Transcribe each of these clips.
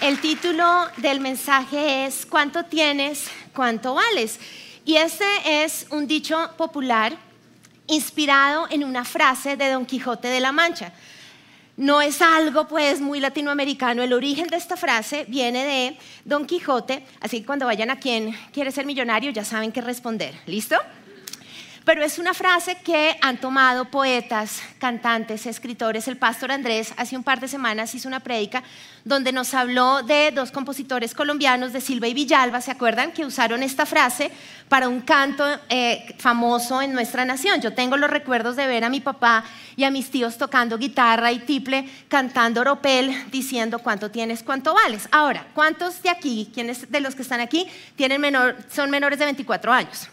El título del mensaje es ¿Cuánto tienes? ¿Cuánto vales? Y este es un dicho popular inspirado en una frase de Don Quijote de la Mancha. No es algo pues muy latinoamericano. El origen de esta frase viene de Don Quijote, así que cuando vayan a quien quiere ser millonario ya saben qué responder. ¿Listo? Pero es una frase que han tomado poetas, cantantes, escritores. El pastor Andrés hace un par de semanas hizo una prédica donde nos habló de dos compositores colombianos, de Silva y Villalba, ¿se acuerdan? Que usaron esta frase para un canto eh, famoso en nuestra nación. Yo tengo los recuerdos de ver a mi papá y a mis tíos tocando guitarra y tiple, cantando oropel, diciendo cuánto tienes, cuánto vales. Ahora, ¿cuántos de aquí, quiénes de los que están aquí, tienen menor, son menores de 24 años?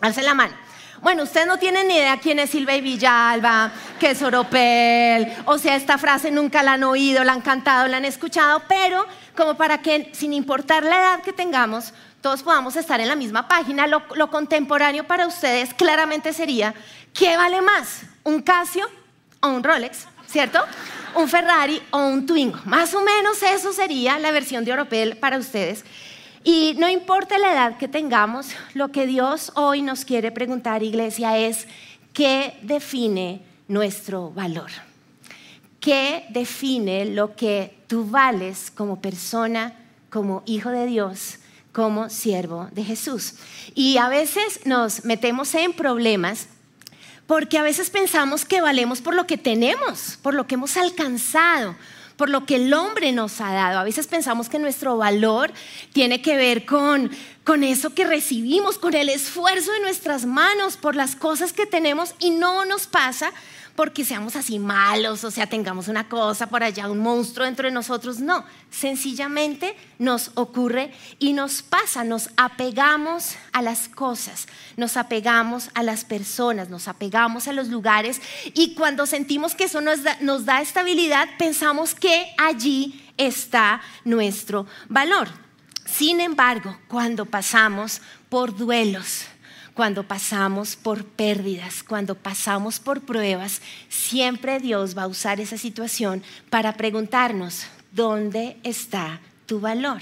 Alce la mano. Bueno, ustedes no tienen ni idea quién es Silvia Villalba, qué es Oropel, o sea, esta frase nunca la han oído, la han cantado, la han escuchado, pero como para que, sin importar la edad que tengamos, todos podamos estar en la misma página, lo, lo contemporáneo para ustedes claramente sería, ¿qué vale más? ¿Un Casio o un Rolex? ¿Cierto? Un Ferrari o un Twingo. Más o menos eso sería la versión de Oropel para ustedes. Y no importa la edad que tengamos, lo que Dios hoy nos quiere preguntar, iglesia, es qué define nuestro valor. ¿Qué define lo que tú vales como persona, como hijo de Dios, como siervo de Jesús? Y a veces nos metemos en problemas porque a veces pensamos que valemos por lo que tenemos, por lo que hemos alcanzado, por lo que el hombre nos ha dado. A veces pensamos que nuestro valor tiene que ver con, con eso que recibimos, con el esfuerzo de nuestras manos, por las cosas que tenemos y no nos pasa porque seamos así malos, o sea, tengamos una cosa por allá, un monstruo dentro de nosotros. No, sencillamente nos ocurre y nos pasa, nos apegamos a las cosas, nos apegamos a las personas, nos apegamos a los lugares y cuando sentimos que eso nos da, nos da estabilidad, pensamos que allí está nuestro valor. Sin embargo, cuando pasamos por duelos, cuando pasamos por pérdidas, cuando pasamos por pruebas, siempre Dios va a usar esa situación para preguntarnos, ¿dónde está tu valor?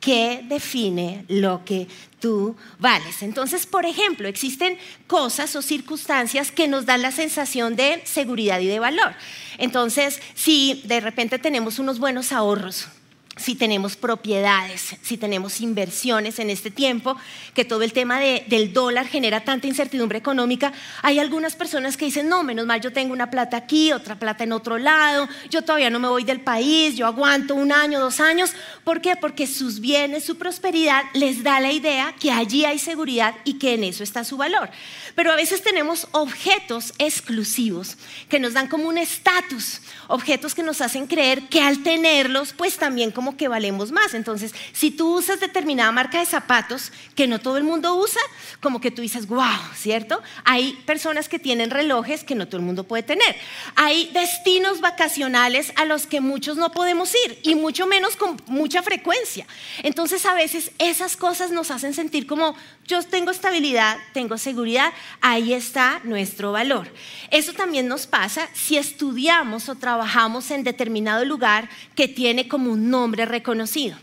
¿Qué define lo que tú vales? Entonces, por ejemplo, existen cosas o circunstancias que nos dan la sensación de seguridad y de valor. Entonces, si de repente tenemos unos buenos ahorros, si tenemos propiedades, si tenemos inversiones en este tiempo, que todo el tema del dólar genera tanta incertidumbre económica, hay algunas personas que dicen, no, menos mal yo tengo una plata aquí, otra plata en otro lado, yo todavía no me voy del país, yo aguanto un año, dos años. ¿Por qué? Porque sus bienes, su prosperidad les da la idea que allí hay seguridad y que en eso está su valor. Pero a veces tenemos objetos exclusivos que nos dan como un estatus, objetos que nos hacen creer que al tenerlos, pues también como que valemos más. Entonces, si tú usas determinada marca de zapatos que no todo el mundo usa, como que tú dices, wow, ¿cierto? Hay personas que tienen relojes que no todo el mundo puede tener. Hay destinos vacacionales a los que muchos no podemos ir y mucho menos con mucha frecuencia. Entonces, a veces esas cosas nos hacen sentir como, yo tengo estabilidad, tengo seguridad, ahí está nuestro valor. Eso también nos pasa si estudiamos o trabajamos en determinado lugar que tiene como un nombre reconocido.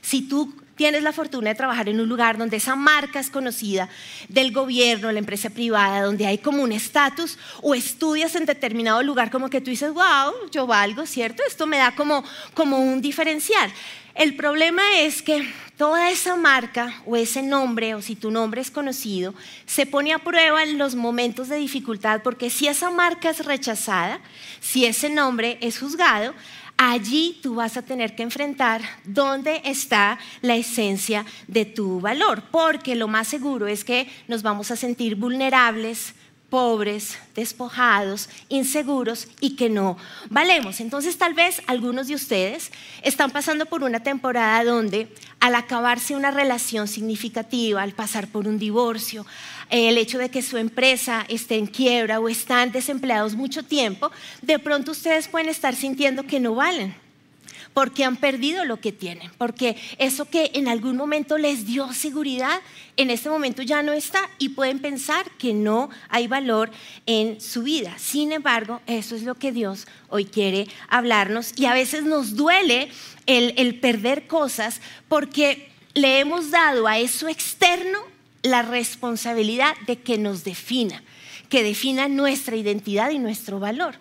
Si tú tienes la fortuna de trabajar en un lugar donde esa marca es conocida del gobierno, la empresa privada, donde hay como un estatus, o estudias en determinado lugar como que tú dices, wow, yo valgo, ¿cierto? Esto me da como, como un diferencial. El problema es que toda esa marca o ese nombre, o si tu nombre es conocido, se pone a prueba en los momentos de dificultad, porque si esa marca es rechazada, si ese nombre es juzgado, allí tú vas a tener que enfrentar dónde está la esencia de tu valor, porque lo más seguro es que nos vamos a sentir vulnerables, pobres, despojados, inseguros y que no valemos. Entonces tal vez algunos de ustedes están pasando por una temporada donde al acabarse una relación significativa, al pasar por un divorcio, el hecho de que su empresa esté en quiebra o están desempleados mucho tiempo, de pronto ustedes pueden estar sintiendo que no valen porque han perdido lo que tienen, porque eso que en algún momento les dio seguridad, en este momento ya no está y pueden pensar que no hay valor en su vida. Sin embargo, eso es lo que Dios hoy quiere hablarnos y a veces nos duele el, perder cosas porque le hemos dado a eso externo la responsabilidad de que nos defina, que defina nuestra identidad y nuestro valor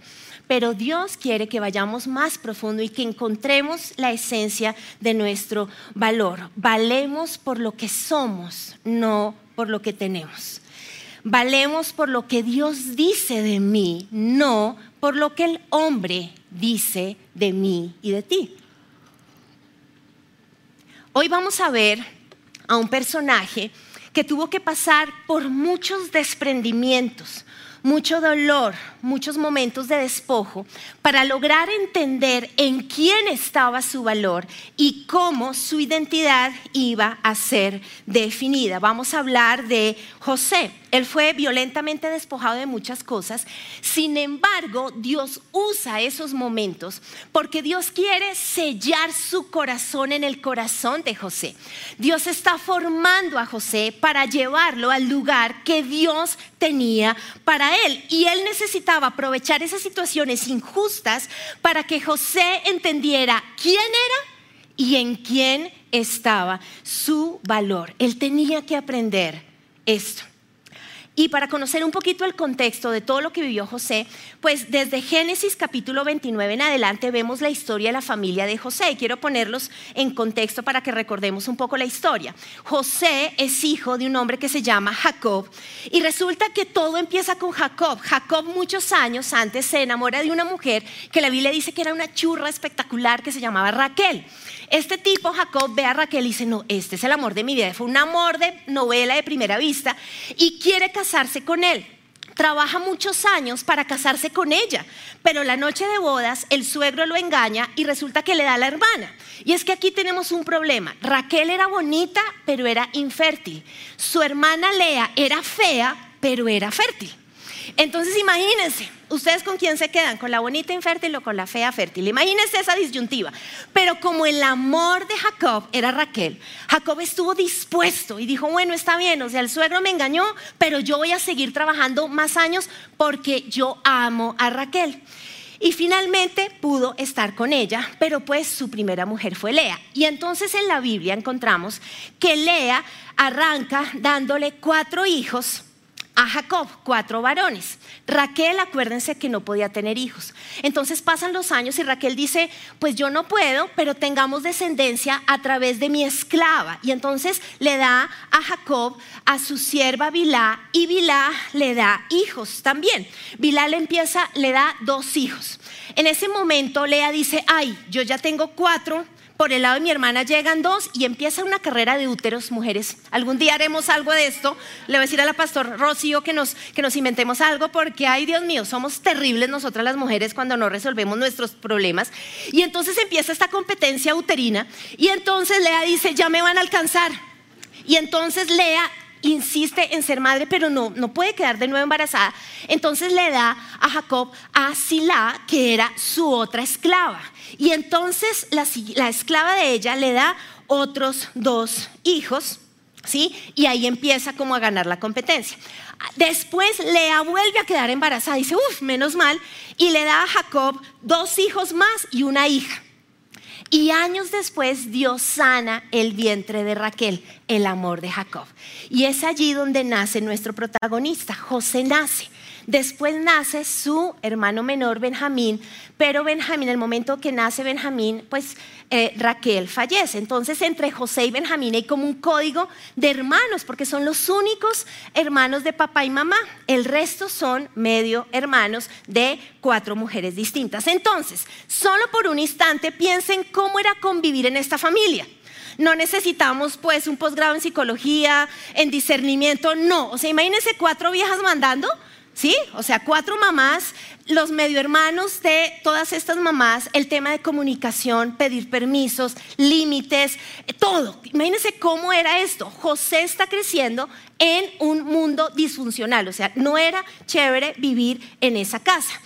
pero Dios quiere que vayamos más profundo y que encontremos la esencia de nuestro valor. Valemos por lo que somos, no por lo que tenemos. Valemos por lo que Dios dice de mí, no por lo que el hombre dice de mí y de ti. Hoy vamos a ver a un personaje que tuvo que pasar por muchos desprendimientos, mucho dolor, muchos momentos de despojo para lograr entender en quién estaba su valor y cómo su identidad iba a ser definida. Vamos a hablar de José. Él fue violentamente despojado de muchas cosas. Sin embargo, Dios usa esos momentos porque Dios quiere sellar su corazón en el corazón de José. Dios está formando a José para llevarlo al lugar que Dios tenía para él. Y él necesitaba aprovechar esas situaciones injustas para que José entendiera quién era y en quién estaba su valor. Él tenía que aprender esto. Y para conocer un poquito el contexto de todo lo que vivió José, pues desde Génesis capítulo 29 en adelante vemos la historia de la familia de José. Y quiero ponerlos en contexto para que recordemos un poco la historia. José es hijo de un hombre que se llama Jacob. Y resulta que todo empieza con Jacob. Jacob muchos años antes se enamora de una mujer que la Biblia dice que era una churra espectacular que se llamaba Raquel. Este tipo, Jacob, ve a Raquel y dice, no, este es el amor de mi vida. Fue un amor de novela de primera vista y quiere casarse con él. Trabaja muchos años para casarse con ella, pero la noche de bodas el suegro lo engaña y resulta que le da la hermana. Y es que aquí tenemos un problema. Raquel era bonita, pero era infértil. Su hermana Lea era fea, pero era fértil. Entonces imagínense, ustedes con quién se quedan, con la bonita infértil o con la fea fértil. Imagínense esa disyuntiva. Pero como el amor de Jacob era Raquel, Jacob estuvo dispuesto y dijo, bueno, está bien, o sea, el suegro me engañó, pero yo voy a seguir trabajando más años porque yo amo a Raquel. Y finalmente pudo estar con ella, pero pues su primera mujer fue Lea. Y entonces en la Biblia encontramos que Lea arranca dándole cuatro hijos a Jacob, cuatro varones. Raquel, acuérdense que no podía tener hijos. Entonces pasan los años y Raquel dice, pues yo no puedo, pero tengamos descendencia a través de mi esclava. Y entonces le da a Jacob a su sierva Bilá y Bilá le da hijos también. Bilá le empieza, le da dos hijos. En ese momento Lea dice, ay, yo ya tengo cuatro por el lado de mi hermana llegan dos y empieza una carrera de úteros, mujeres. Algún día haremos algo de esto. Le voy a decir a la pastor Rocío que nos, que nos inventemos algo porque, ay Dios mío, somos terribles nosotras las mujeres cuando no resolvemos nuestros problemas. Y entonces empieza esta competencia uterina y entonces Lea dice, ya me van a alcanzar. Y entonces Lea insiste en ser madre, pero no, no puede quedar de nuevo embarazada. Entonces le da a Jacob a Sila, que era su otra esclava. Y entonces la, la esclava de ella le da otros dos hijos, ¿sí? Y ahí empieza como a ganar la competencia. Después Lea vuelve a quedar embarazada, dice, uff, menos mal, y le da a Jacob dos hijos más y una hija. Y años después Dios sana el vientre de Raquel, el amor de Jacob. Y es allí donde nace nuestro protagonista, José nace. Después nace su hermano menor, Benjamín, pero Benjamín, en el momento que nace Benjamín, pues eh, Raquel fallece. Entonces entre José y Benjamín hay como un código de hermanos, porque son los únicos hermanos de papá y mamá. El resto son medio hermanos de cuatro mujeres distintas. Entonces, solo por un instante piensen cómo era convivir en esta familia. No necesitamos pues un posgrado en psicología, en discernimiento, no. O sea, imagínense cuatro viejas mandando ¿Sí? O sea, cuatro mamás, los medio hermanos de todas estas mamás, el tema de comunicación, pedir permisos, límites, todo. Imagínense cómo era esto. José está creciendo en un mundo disfuncional, o sea, no era chévere vivir en esa casa.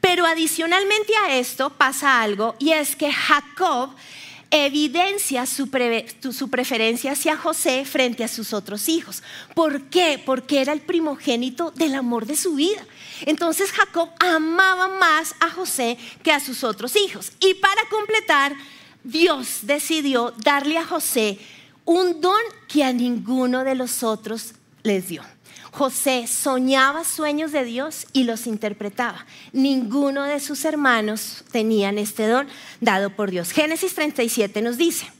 Pero adicionalmente a esto pasa algo y es que Jacob evidencia su, preferencia hacia José frente a sus otros hijos. ¿Por qué? Porque era el primogénito del amor de su vida. Entonces Jacob amaba más a José que a sus otros hijos. Y para completar, Dios decidió darle a José un don que a ninguno de los otros les dio. José soñaba sueños de Dios y los interpretaba. Ninguno de sus hermanos tenían este don dado por Dios. Génesis 37 nos dice,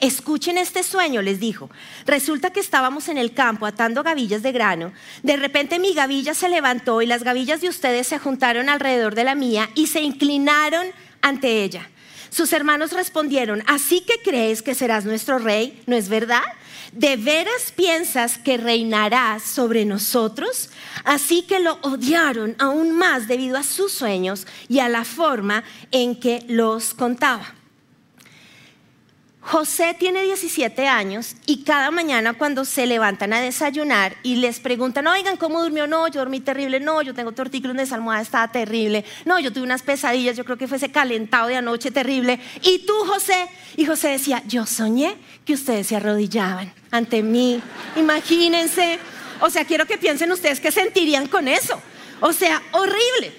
escuchen este sueño, les dijo. Resulta que estábamos en el campo atando gavillas de grano. De repente mi gavilla se levantó y las gavillas de ustedes se juntaron alrededor de la mía y se inclinaron ante ella. Sus hermanos respondieron, ¿así que crees que serás nuestro rey? ¿No es verdad? ¿De veras piensas que reinarás sobre nosotros? Así que lo odiaron aún más debido a sus sueños y a la forma en que los contaba. José tiene 17 años y cada mañana cuando se levantan a desayunar y les preguntan, oigan, ¿cómo durmió? No, yo dormí terrible, no, yo tengo tortícolis de almohada, estaba terrible, no, yo tuve unas pesadillas, yo creo que fue ese calentado de anoche terrible. ¿Y tú, José? Y José decía, yo soñé que ustedes se arrodillaban ante mí, imagínense. O sea, quiero que piensen ustedes qué sentirían con eso. O sea, horrible.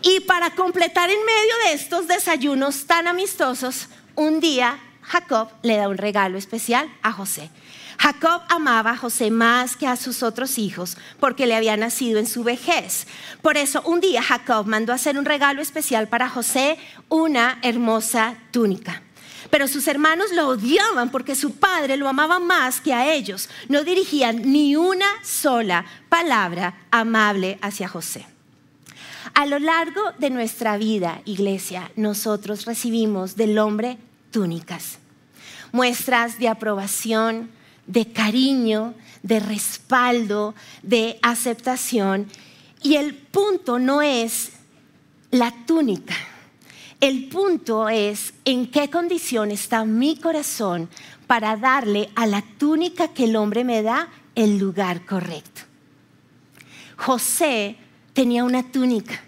Y para completar en medio de estos desayunos tan amistosos, un día Jacob le da un regalo especial a José. Jacob amaba a José más que a sus otros hijos porque le había nacido en su vejez. Por eso un día Jacob mandó hacer un regalo especial para José, una hermosa túnica. Pero sus hermanos lo odiaban porque su padre lo amaba más que a ellos. No dirigían ni una sola palabra amable hacia José. A lo largo de nuestra vida, iglesia, nosotros recibimos del hombre túnicas, muestras de aprobación, de cariño, de respaldo, de aceptación. Y el punto no es la túnica, el punto es en qué condición está mi corazón para darle a la túnica que el hombre me da el lugar correcto. José tenía una túnica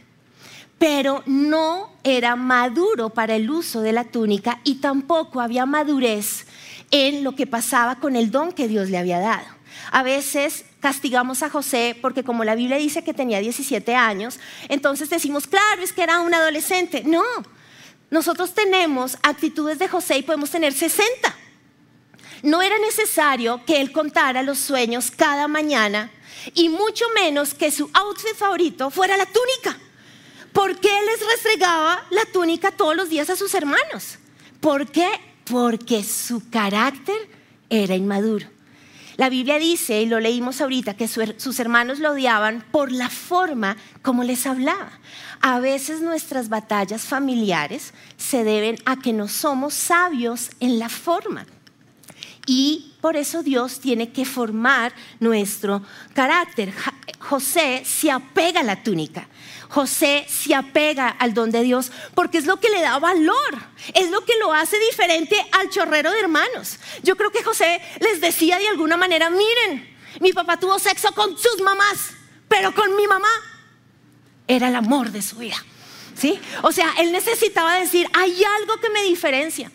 pero no era maduro para el uso de la túnica y tampoco había madurez en lo que pasaba con el don que Dios le había dado. A veces castigamos a José porque como la Biblia dice que tenía 17 años, entonces decimos, claro, es que era un adolescente. No, nosotros tenemos actitudes de José y podemos tener 60. No era necesario que él contara los sueños cada mañana y mucho menos que su outfit favorito fuera la túnica. ¿Por qué les restregaba la túnica todos los días a sus hermanos? ¿Por qué? Porque su carácter era inmaduro. La Biblia dice, y lo leímos ahorita, que sus hermanos lo odiaban por la forma como les hablaba. A veces nuestras batallas familiares se deben a que no somos sabios en la forma. Y por eso Dios tiene que formar nuestro carácter. José se apega a la túnica. José se apega al don de Dios porque es lo que le da valor, es lo que lo hace diferente al chorrero de hermanos. Yo creo que José les decía de alguna manera, miren, mi papá tuvo sexo con sus mamás, pero con mi mamá era el amor de su vida. ¿Sí? O sea, él necesitaba decir, hay algo que me diferencia.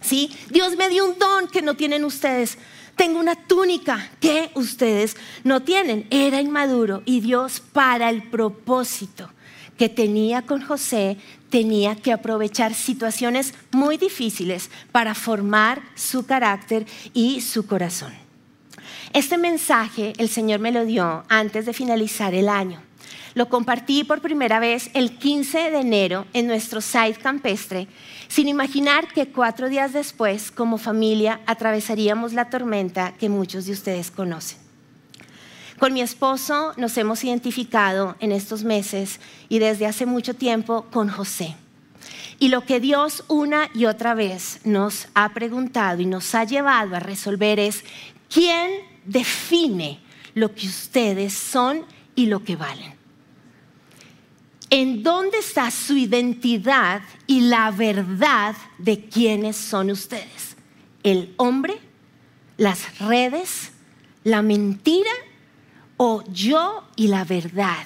¿Sí? Dios me dio un don que no tienen ustedes. Tengo una túnica que ustedes no tienen. Era inmaduro y Dios para el propósito que tenía con José tenía que aprovechar situaciones muy difíciles para formar su carácter y su corazón. Este mensaje el Señor me lo dio antes de finalizar el año. Lo compartí por primera vez el 15 de enero en nuestro site campestre, sin imaginar que cuatro días después, como familia, atravesaríamos la tormenta que muchos de ustedes conocen. Con mi esposo nos hemos identificado en estos meses y desde hace mucho tiempo con José. Y lo que Dios una y otra vez nos ha preguntado y nos ha llevado a resolver es, ¿quién define lo que ustedes son y lo que valen? En dónde está su identidad y la verdad de quiénes son ustedes. El hombre, las redes, la mentira o yo y la verdad.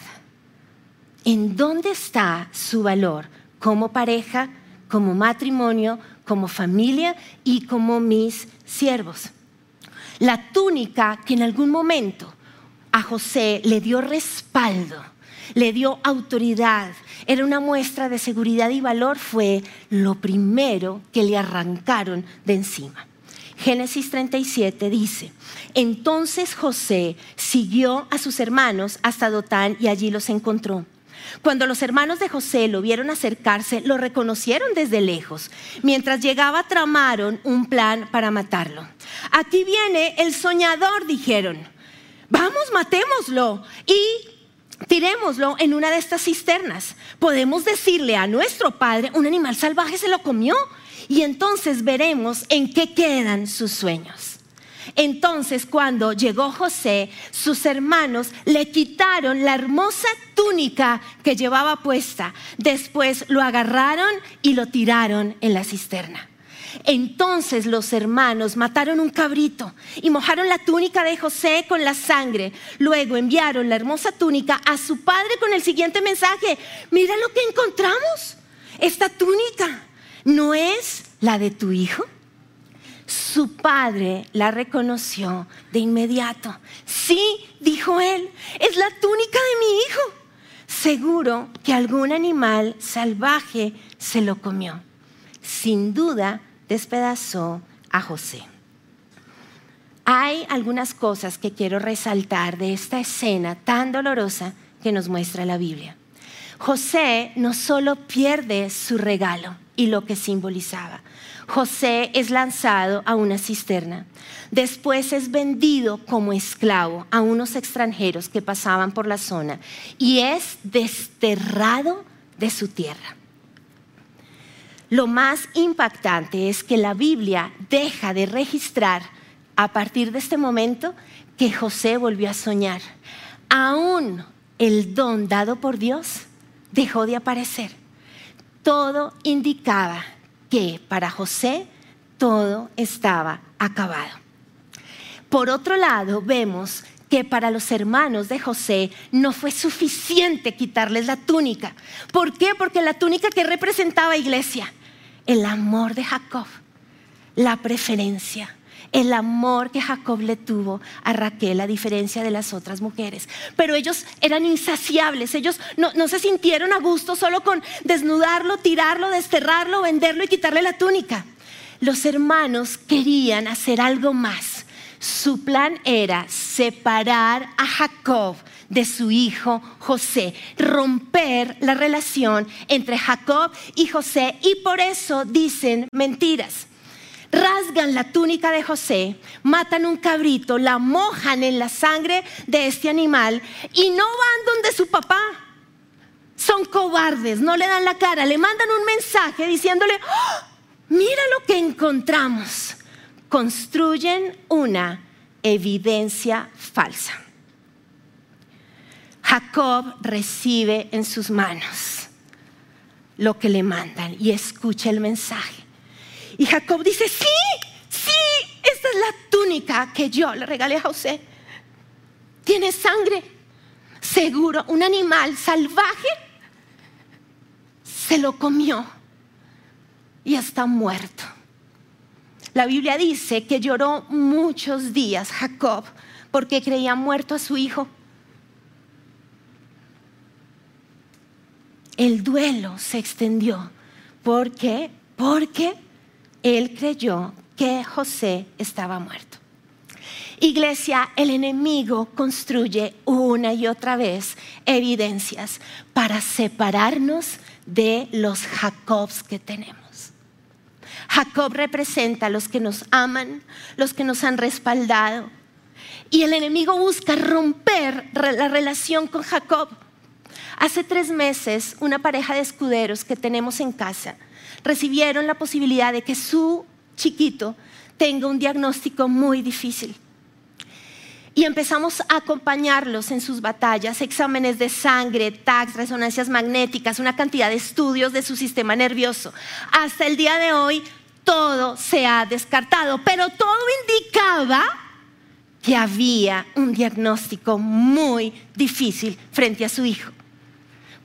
¿En dónde está su valor como pareja, como matrimonio, como familia y como mis siervos? La túnica que en algún momento a José le dio respaldo, le dio autoridad, era una muestra de seguridad y valor, fue lo primero que le arrancaron de encima. Génesis 37 dice, entonces José siguió a sus hermanos hasta Dotán y allí los encontró. Cuando los hermanos de José lo vieron acercarse, lo reconocieron desde lejos. Mientras llegaba, tramaron un plan para matarlo. Aquí viene el soñador, dijeron. Vamos, matémoslo y tirémoslo en una de estas cisternas. Podemos decirle a nuestro padre, un animal salvaje se lo comió y entonces veremos en qué quedan sus sueños. Entonces cuando llegó José, sus hermanos le quitaron la hermosa túnica que llevaba puesta. Después lo agarraron y lo tiraron en la cisterna. Entonces los hermanos mataron un cabrito y mojaron la túnica de José con la sangre. Luego enviaron la hermosa túnica a su padre con el siguiente mensaje. Mira lo que encontramos. Esta túnica no es la de tu hijo. Su padre la reconoció de inmediato. Sí, dijo él, es la túnica de mi hijo. Seguro que algún animal salvaje se lo comió. Sin duda, despedazó a José. Hay algunas cosas que quiero resaltar de esta escena tan dolorosa que nos muestra la Biblia. José no solo pierde su regalo y lo que simbolizaba, José es lanzado a una cisterna. Después es vendido como esclavo a unos extranjeros que pasaban por la zona y es desterrado de su tierra. Lo más impactante es que la Biblia deja de registrar a partir de este momento que José volvió a soñar. Aún el don dado por Dios dejó de aparecer. Todo indicaba que para José todo estaba acabado. Por otro lado, vemos que para los hermanos de José no fue suficiente quitarles la túnica. ¿Por qué? Porque la túnica que representaba iglesia, el amor de Jacob, la preferencia, el amor que Jacob le tuvo a Raquel a diferencia de las otras mujeres. Pero ellos eran insaciables, ellos no, no, se sintieron a gusto solo con desnudarlo, tirarlo, desterrarlo, venderlo y quitarle la túnica. Los hermanos querían hacer algo más. Su plan era separar a Jacob de su hijo José, romper la relación entre Jacob y José y por eso dicen mentiras rasgan la túnica de José, matan un cabrito, la mojan en la sangre de este animal y no van donde su papá. Son cobardes, no le dan la cara, le mandan un mensaje diciéndole, ¡Oh! mira lo que encontramos. Construyen una evidencia falsa. Jacob recibe en sus manos lo que le mandan y escucha el mensaje. Y Jacob dice, sí, sí, esta es la túnica que yo le regalé a José. Tiene sangre. Seguro, un animal salvaje se lo comió y está muerto. La Biblia dice que lloró muchos días Jacob porque creía muerto a su hijo. El duelo se extendió. ¿Por qué? Porque él creyó que José estaba muerto. Iglesia, el enemigo construye una y otra vez evidencias para separarnos de los Jacobs que tenemos. Jacob representa a los que nos aman, los que nos han respaldado. Y el enemigo busca romper la relación con Jacob. Hace tres meses, una pareja de escuderos que tenemos en casa recibieron la posibilidad de que su chiquito tenga un diagnóstico muy difícil. Y empezamos a acompañarlos en sus batallas, exámenes de sangre, tags, resonancias magnéticas, una cantidad de estudios de su sistema nervioso. Hasta el día de hoy todo se ha descartado, pero todo indicaba que había un diagnóstico muy difícil frente a su hijo.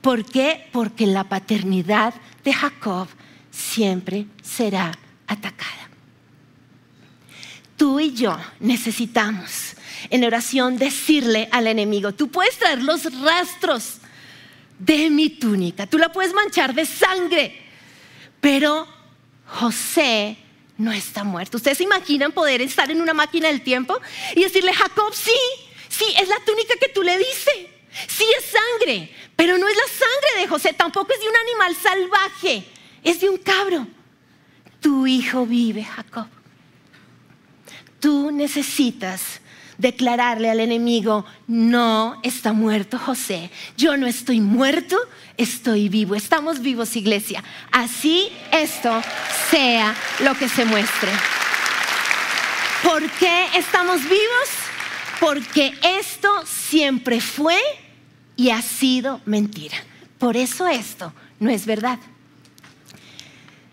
¿Por qué? Porque la paternidad de Jacob siempre será atacada. Tú y yo necesitamos en oración decirle al enemigo, tú puedes traer los rastros de mi túnica, tú la puedes manchar de sangre, pero José no está muerto. ¿Ustedes se imaginan poder estar en una máquina del tiempo y decirle, Jacob, sí, sí, es la túnica que tú le diste, sí es sangre, pero no es la sangre de José, tampoco es de un animal salvaje, es de un cabro. Tu hijo vive, Jacob. Tú necesitas declararle al enemigo, no está muerto José, yo no estoy muerto, estoy vivo, estamos vivos iglesia. Así esto sea lo que se muestre. ¿Por qué estamos vivos? Porque esto siempre fue y ha sido mentira. Por eso esto no es verdad.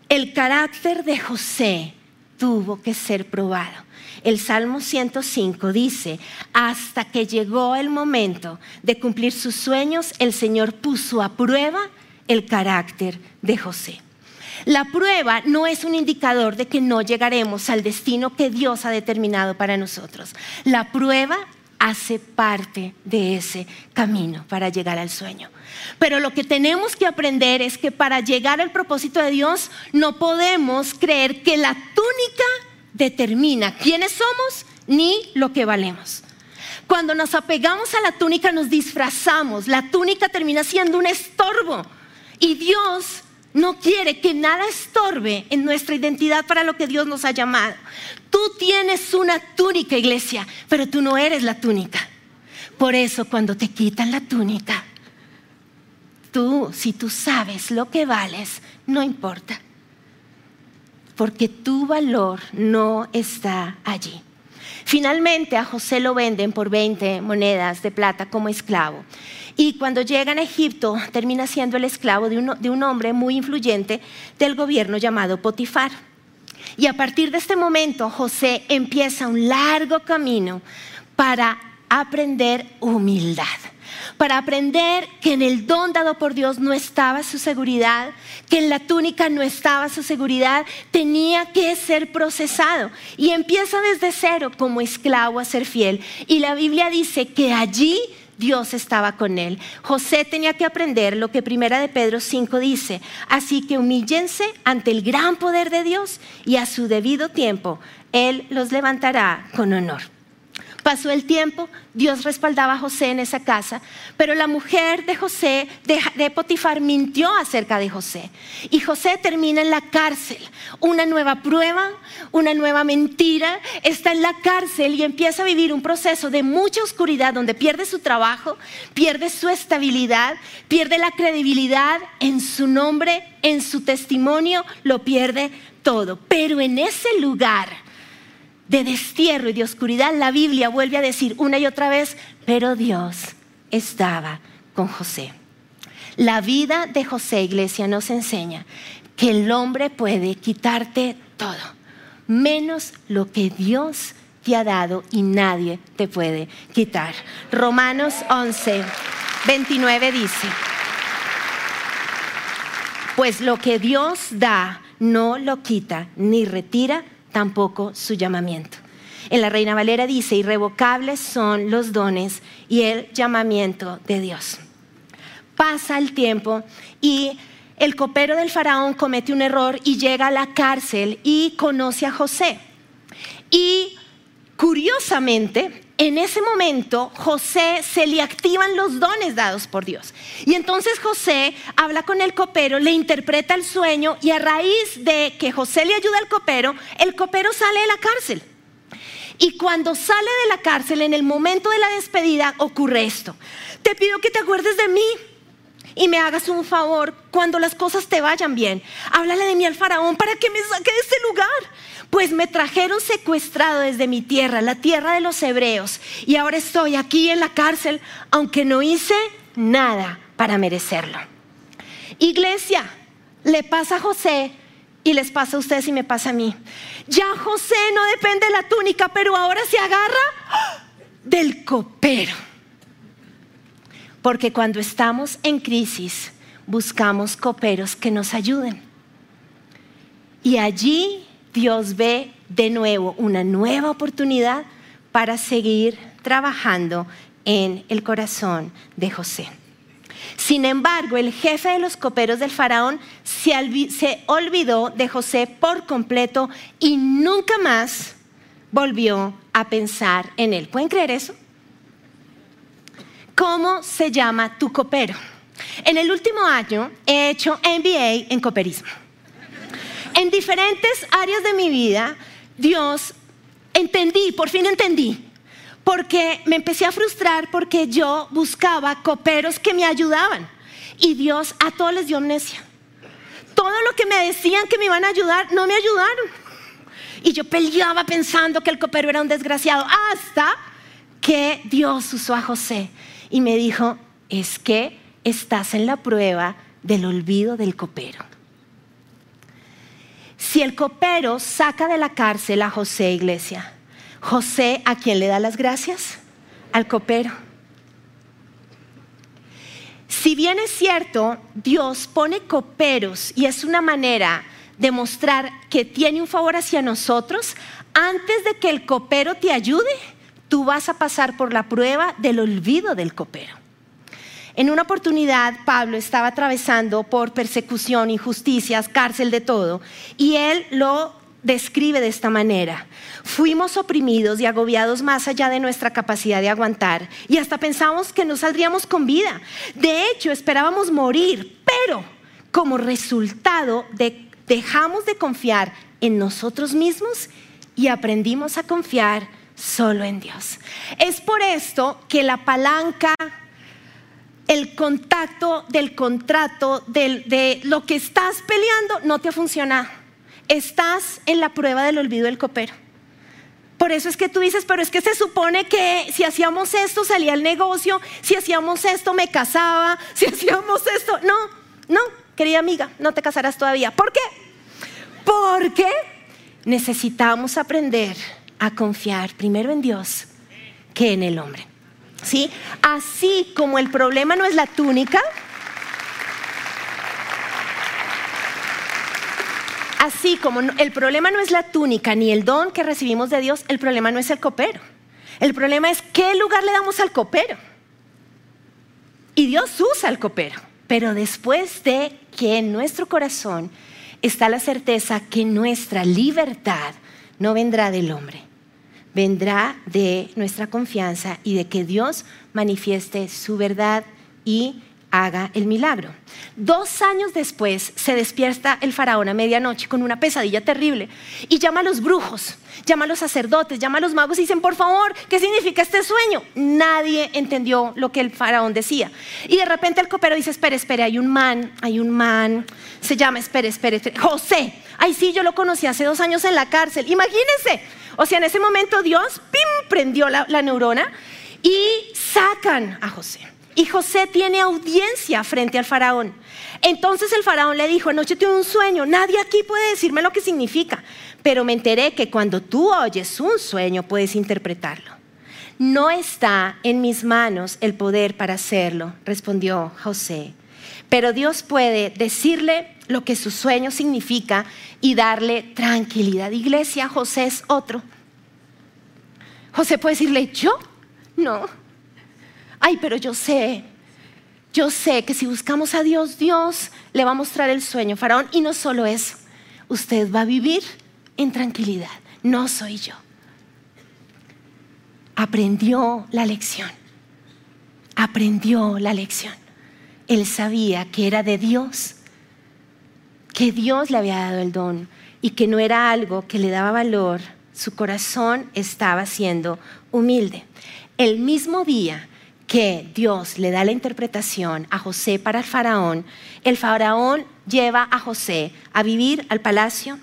El carácter de José tuvo que ser probado. El Salmo 105 dice, hasta que llegó el momento de cumplir sus sueños, el Señor puso a prueba el carácter de José. La prueba no es un indicador de que no llegaremos al destino que Dios ha determinado para nosotros. La prueba hace parte de ese camino para llegar al sueño. Pero lo que tenemos que aprender es que para llegar al propósito de Dios no podemos creer que la túnica determina quiénes somos ni lo que valemos. Cuando nos apegamos a la túnica nos disfrazamos, la túnica termina siendo un estorbo y Dios no quiere que nada estorbe en nuestra identidad para lo que Dios nos ha llamado. Tú tienes una túnica, iglesia, pero tú no eres la túnica. Por eso cuando te quitan la túnica, tú, si tú sabes lo que vales, no importa porque tu valor no está allí. Finalmente a José lo venden por 20 monedas de plata como esclavo. Y cuando llega a Egipto termina siendo el esclavo de un, de un hombre muy influyente del gobierno llamado Potifar. Y a partir de este momento José empieza un largo camino para aprender humildad para aprender que en el don dado por Dios no estaba su seguridad, que en la túnica no estaba su seguridad, tenía que ser procesado. Y empieza desde cero como esclavo a ser fiel. Y la Biblia dice que allí Dios estaba con él. José tenía que aprender lo que Primera de Pedro 5 dice, así que humíllense ante el gran poder de Dios y a su debido tiempo él los levantará con honor. Pasó el tiempo, Dios respaldaba a José en esa casa, pero la mujer de José, de, Potifar, mintió acerca de José. Y José termina en la cárcel. Una nueva prueba, una nueva mentira, está en la cárcel y empieza a vivir un proceso de mucha oscuridad donde pierde su trabajo, pierde su estabilidad, pierde la credibilidad en su nombre, en su testimonio, lo pierde todo. Pero en ese lugar de destierro y de oscuridad, la Biblia vuelve a decir una y otra vez, pero Dios estaba con José. La vida de José, iglesia, nos enseña que el hombre puede quitarte todo, menos lo que Dios te ha dado y nadie te puede quitar. Romanos 11, 29 dice, pues lo que Dios da no lo quita ni retira tampoco su llamamiento. En la Reina Valera dice, irrevocables son los dones y el llamamiento de Dios. Pasa el tiempo y el copero del faraón comete un error y llega a la cárcel y conoce a José. Y curiosamente, en ese momento José se le activan los dones dados por Dios. Y entonces José habla con el copero, le interpreta el sueño y a raíz de que José le ayuda al copero, el copero sale de la cárcel. Y cuando sale de la cárcel, en el momento de la despedida, ocurre esto. Te pido que te acuerdes de mí y me hagas un favor cuando las cosas te vayan bien. Háblale de mí al faraón para que me saque de este lugar pues me trajeron secuestrado desde mi tierra, la tierra de los hebreos, y ahora estoy aquí en la cárcel, aunque no hice nada para merecerlo. Iglesia, le pasa a José y les pasa a ustedes y me pasa a mí. Ya José no depende de la túnica, pero ahora se agarra del copero. Porque cuando estamos en crisis, buscamos coperos que nos ayuden. Y allí Dios ve de nuevo una nueva oportunidad para seguir trabajando en el corazón de José. Sin embargo, el jefe de los coperos del faraón se, olvidó de José por completo y nunca más volvió a pensar en él. ¿Pueden creer eso? ¿Cómo se llama tu copero? En el último año he hecho MBA en coperismo. En diferentes áreas de mi vida, Dios entendí, por fin entendí, porque me empecé a frustrar porque yo buscaba coperos que me ayudaban y Dios a todos les dio amnesia. Todo lo que me decían que me iban a ayudar, no me ayudaron. Y yo peleaba pensando que el copero era un desgraciado, hasta que Dios usó a José y me dijo, es que estás en la prueba del olvido del copero. Si el copero saca de la cárcel a José, iglesia, José, ¿a quién le da las gracias? Al copero. Si bien es cierto, Dios pone coperos y es una manera de mostrar que tiene un favor hacia nosotros, antes de que el copero te ayude, tú vas a pasar por la prueba del olvido del copero. En una oportunidad, Pablo estaba atravesando por persecución, injusticias, cárcel de todo, y él lo describe de esta manera. Fuimos oprimidos y agobiados más allá de nuestra capacidad de aguantar y hasta pensamos que no saldríamos con vida. De hecho, esperábamos morir, pero como resultado dejamos de confiar en nosotros mismos y aprendimos a confiar solo en Dios. Es por esto que la palanca el contacto del contrato, de lo que estás peleando, no te funciona. Estás en la prueba del olvido del copero. Por eso es que tú dices, pero es que se supone que si hacíamos esto salía el negocio, si hacíamos esto me casaba, si hacíamos esto, no, no, querida amiga, no te casarás todavía. ¿Por qué? Porque necesitamos aprender a confiar primero en Dios que en el hombre. ¿sí? Así como el problema no es la túnica, así como el problema no es la túnica ni el don que recibimos de Dios, el problema no es el copero. El problema es qué lugar le damos al copero. Y Dios usa al copero, pero después de que en nuestro corazón está la certeza que nuestra libertad no vendrá del hombre, vendrá de nuestra confianza y de que Dios manifieste su verdad y haga el milagro. Dos años después se despierta el faraón a medianoche con una pesadilla terrible y llama a los brujos, llama a los sacerdotes, llama a los magos y dicen, por favor, ¿qué significa este sueño? Nadie entendió lo que el faraón decía. Y de repente el copero dice, espere, espere, hay un man, hay un man, se llama, espere, espere, espere, José. Ay, sí, yo lo conocí hace dos años en la cárcel. Imagínense, o sea, en ese momento Dios, pim, prendió la, neurona y sacan a José. Y José tiene audiencia frente al faraón. Entonces el faraón le dijo, anoche tuve un sueño, nadie aquí puede decirme lo que significa, pero me enteré que cuando tú oyes un sueño puedes interpretarlo. No está en mis manos el poder para hacerlo, respondió José. Pero Dios puede decirle lo que su sueño significa y darle tranquilidad. Iglesia, José es otro. José puede decirle, yo, no. Ay, pero yo sé, yo sé que si buscamos a Dios, Dios le va a mostrar el sueño, Faraón. Y no solo eso, usted va a vivir en tranquilidad. No soy yo. Aprendió la lección. Aprendió la lección. Él sabía que era de Dios que Dios le había dado el don y que no era algo que le daba valor, su corazón estaba siendo humilde. El mismo día que Dios le da la interpretación a José para el faraón, el faraón lleva a José a vivir al palacio,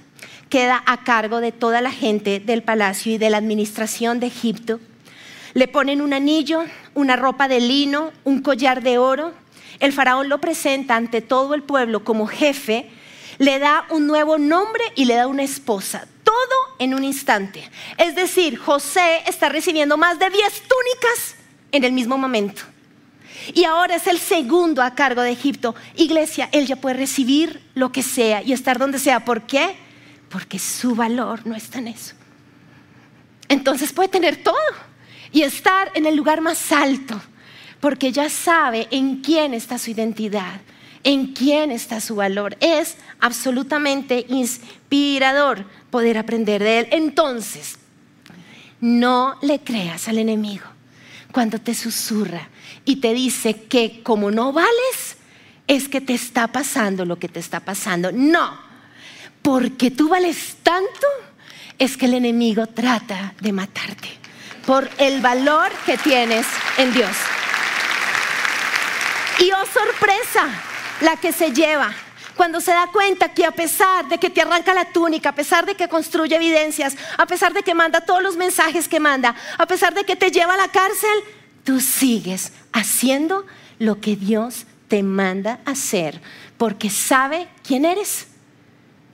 queda a cargo de toda la gente del palacio y de la administración de Egipto. Le ponen un anillo, una ropa de lino, un collar de oro. El faraón lo presenta ante todo el pueblo como jefe le da un nuevo nombre y le da una esposa. Todo en un instante. Es decir, José está recibiendo más de 10 túnicas en el mismo momento. y ahora es el segundo a cargo de Egipto. Iglesia, él ya puede recibir lo que sea y estar donde sea. ¿Por qué? Porque su valor no está en eso. Entonces puede tener todo y estar en el lugar más alto, porque ya sabe en quién está su identidad, en quién está su valor. Es absolutamente inspirador poder aprender de él. Entonces, no le creas al enemigo cuando te susurra y te dice que como no vales, es que te está pasando lo que te está pasando. No, porque tú vales tanto, es que el enemigo trata de matarte por el valor que tienes en Dios. Y oh sorpresa, la que se lleva cuando se da cuenta que a pesar de que te arranca la túnica, a pesar de que construye evidencias, a pesar de que manda todos los mensajes que manda, a pesar de que te lleva a la cárcel, tú sigues haciendo lo que Dios te manda hacer, porque sabe quién eres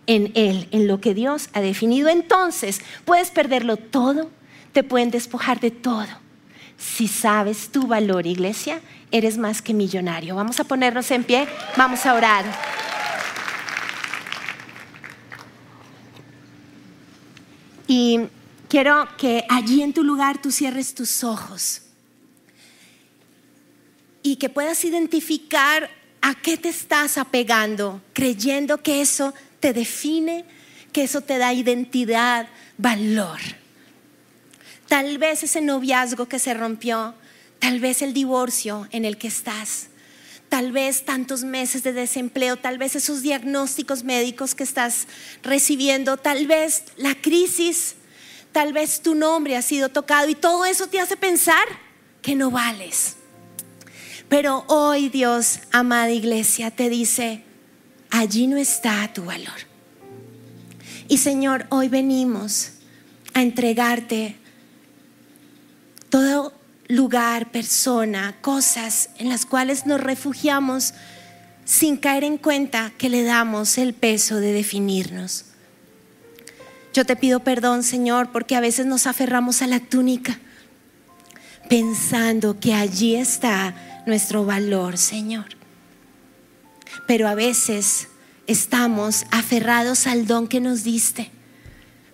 en Él, en lo que Dios ha definido. Entonces, puedes perderlo todo, te pueden despojar de todo. Si sabes tu valor, iglesia, eres más que millonario. Vamos a ponernos en pie, vamos a orar. Y quiero que allí en tu lugar tú cierres tus ojos y que puedas identificar a qué te estás apegando, creyendo que eso te define, que eso te da identidad, valor. Tal vez ese noviazgo que se rompió, tal vez el divorcio en el que estás, tal vez tantos meses de desempleo, tal vez esos diagnósticos médicos que estás recibiendo, tal vez la crisis, tal vez tu nombre ha sido tocado y todo eso te hace pensar que no vales. Pero hoy Dios, amada iglesia, te dice, allí no está tu valor. Y Señor, hoy venimos a entregarte todo lugar, persona, cosas en las cuales nos refugiamos sin caer en cuenta que le damos el peso de definirnos. Yo te pido perdón, Señor, porque a veces nos aferramos a la túnica pensando que allí está nuestro valor, Señor. Pero a veces estamos aferrados al don que nos diste,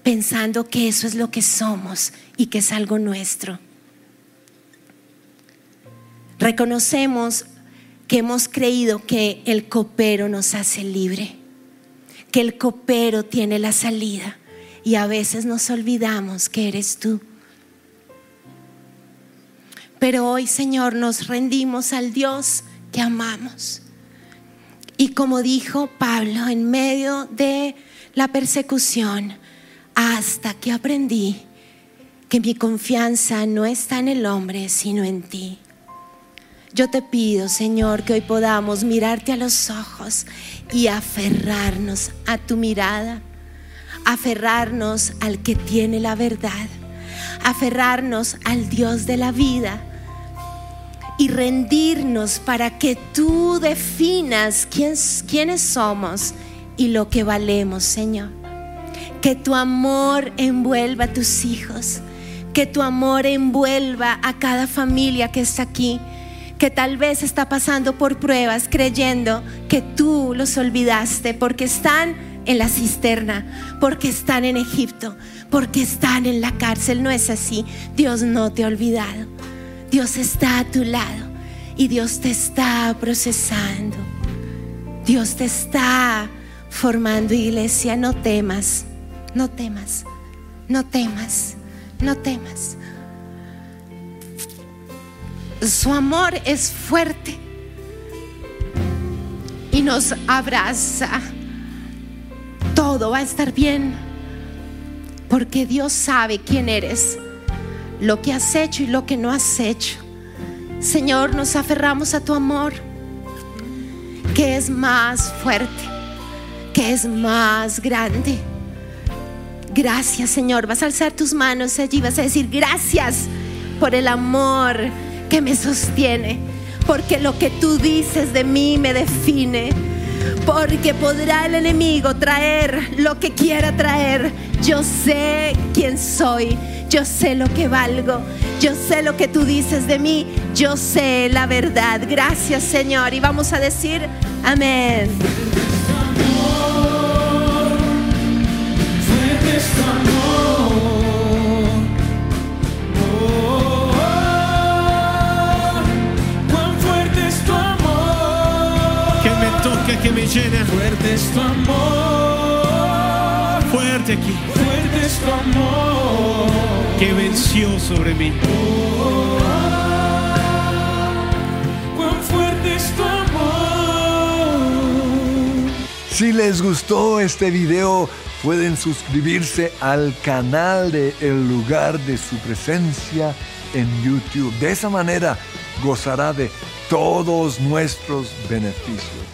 pensando que eso es lo que somos y que es algo nuestro. Reconocemos que hemos creído que el copero nos hace libre, que el copero tiene la salida y a veces nos olvidamos que eres tú. Pero hoy, Señor, nos rendimos al Dios que amamos. Y como dijo Pablo, en medio de la persecución, hasta que aprendí que mi confianza no está en el hombre, sino en ti. Yo te pido, Señor, que hoy podamos mirarte a los ojos y aferrarnos a tu mirada, aferrarnos al que tiene la verdad, aferrarnos al Dios de la vida y rendirnos para que tú definas quiénes somos y lo que valemos, Señor. Que tu amor envuelva a tus hijos, que tu amor envuelva a cada familia que está aquí que tal vez está pasando por pruebas creyendo que tú los olvidaste porque están en la cisterna, porque están en Egipto, porque están en la cárcel. No es así. Dios no te ha olvidado. Dios está a tu lado y Dios te está procesando. Dios te está formando iglesia. No temas, no temas, no temas, no temas. Su amor es fuerte y nos abraza. Todo va a estar bien porque Dios sabe quién eres, lo que has hecho y lo que no has hecho. Señor, nos aferramos a tu amor, que es más fuerte, que es más grande. Gracias, Señor. Vas a alzar tus manos allí, vas a decir gracias por el amor que me sostiene, porque lo que tú dices de mí me define, porque podrá el enemigo traer lo que quiera traer. Yo sé quién soy, yo sé lo que valgo, yo sé lo que tú dices de mí, yo sé la verdad. Gracias Señor. Y vamos a decir amén. Llena. Fuerte es tu amor. Fuerte aquí. Fuerte es tu amor. Que venció sobre mí. cuán fuerte es tu amor. Si les gustó este video, pueden suscribirse al canal de El lugar de su presencia en YouTube. De esa manera gozará de todos nuestros beneficios.